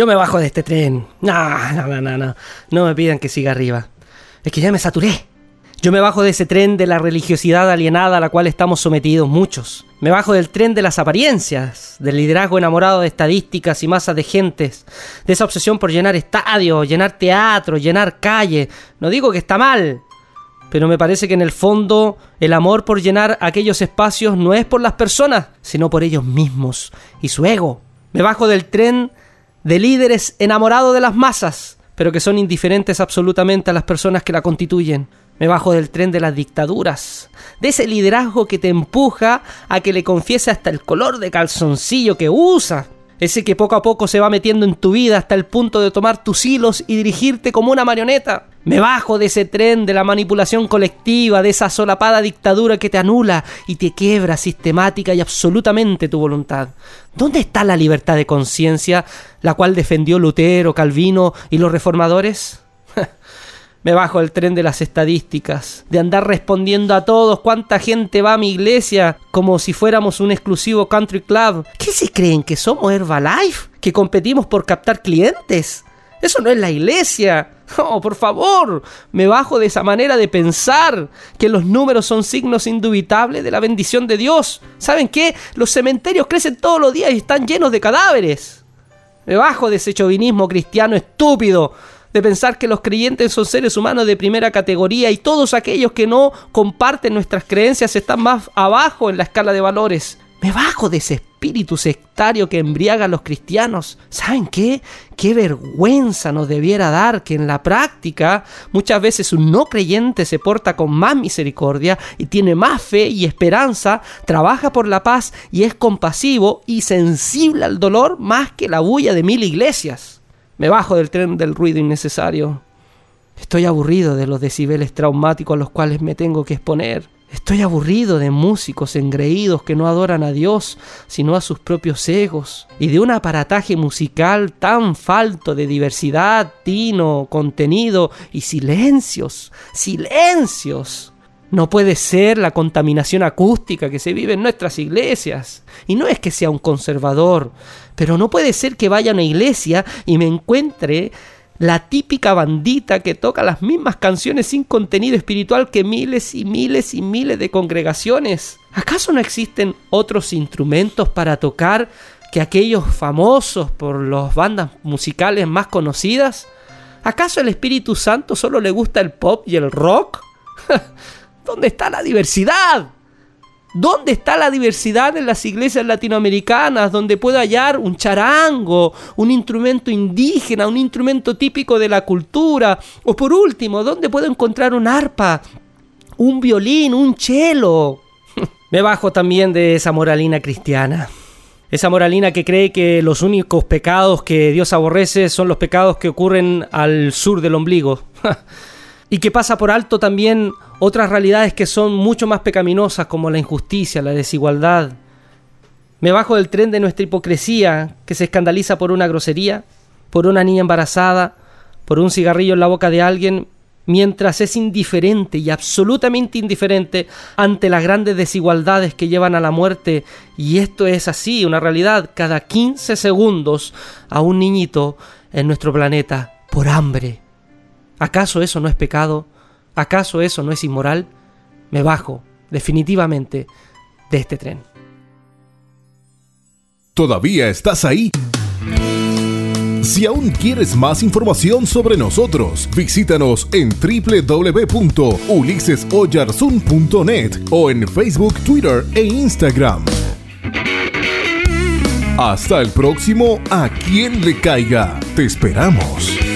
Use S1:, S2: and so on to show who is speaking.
S1: Yo me bajo de este tren. No, no, no, no, no. Me pidan que siga arriba. Es que ya me saturé. Yo me bajo de ese tren de la religiosidad alienada a la cual estamos sometidos muchos. Me bajo del tren de las apariencias, del liderazgo enamorado de estadísticas y masas de gentes, de esa obsesión por llenar estadios, llenar teatro, llenar calles. No digo que está mal, pero me parece que en el fondo el amor por llenar aquellos espacios no es por las personas, sino por ellos mismos y su ego. Me bajo del tren de líderes enamorados de las masas, pero que son indiferentes absolutamente a las personas que la constituyen. Me bajo del tren de las dictaduras, de ese liderazgo que te empuja a que le confiese hasta el color de calzoncillo que usa, ese que poco a poco se va metiendo en tu vida hasta el punto de tomar tus hilos y dirigirte como una marioneta. Me bajo de ese tren de la manipulación colectiva, de esa solapada dictadura que te anula y te quiebra sistemática y absolutamente tu voluntad. ¿Dónde está la libertad de conciencia, la cual defendió Lutero, Calvino y los reformadores? Me bajo el tren de las estadísticas, de andar respondiendo a todos cuánta gente va a mi iglesia como si fuéramos un exclusivo country club. ¿Qué se creen que somos Herbalife? ¿Que competimos por captar clientes? Eso no es la iglesia. Oh, por favor, me bajo de esa manera de pensar que los números son signos indubitables de la bendición de Dios. ¿Saben qué? Los cementerios crecen todos los días y están llenos de cadáveres. Me bajo de ese chauvinismo cristiano estúpido de pensar que los creyentes son seres humanos de primera categoría y todos aquellos que no comparten nuestras creencias están más abajo en la escala de valores. Me bajo de ese espíritu sectario que embriaga a los cristianos. ¿Saben qué? Qué vergüenza nos debiera dar que en la práctica muchas veces un no creyente se porta con más misericordia y tiene más fe y esperanza, trabaja por la paz y es compasivo y sensible al dolor más que la bulla de mil iglesias. Me bajo del tren del ruido innecesario. Estoy aburrido de los decibeles traumáticos a los cuales me tengo que exponer. Estoy aburrido de músicos engreídos que no adoran a Dios, sino a sus propios egos, y de un aparataje musical tan falto de diversidad, tino, contenido y silencios, silencios. No puede ser la contaminación acústica que se vive en nuestras iglesias. Y no es que sea un conservador, pero no puede ser que vaya a una iglesia y me encuentre la típica bandita que toca las mismas canciones sin contenido espiritual que miles y miles y miles de congregaciones. ¿Acaso no existen otros instrumentos para tocar que aquellos famosos por las bandas musicales más conocidas? ¿Acaso el Espíritu Santo solo le gusta el pop y el rock? ¿Dónde está la diversidad? ¿Dónde está la diversidad en las iglesias latinoamericanas donde puedo hallar un charango, un instrumento indígena, un instrumento típico de la cultura? O por último, ¿dónde puedo encontrar un arpa, un violín, un cello? Me bajo también de esa moralina cristiana. Esa moralina que cree que los únicos pecados que Dios aborrece son los pecados que ocurren al sur del ombligo. y que pasa por alto también otras realidades que son mucho más pecaminosas como la injusticia, la desigualdad. Me bajo del tren de nuestra hipocresía que se escandaliza por una grosería, por una niña embarazada, por un cigarrillo en la boca de alguien, mientras es indiferente y absolutamente indiferente ante las grandes desigualdades que llevan a la muerte. Y esto es así, una realidad, cada 15 segundos a un niñito en nuestro planeta por hambre, ¿Acaso eso no es pecado? ¿Acaso eso no es inmoral? Me bajo, definitivamente, de este tren.
S2: ¿Todavía estás ahí? Si aún quieres más información sobre nosotros, visítanos en www.ulisesoyarzun.net o en Facebook, Twitter e Instagram. Hasta el próximo A quien le caiga. Te esperamos.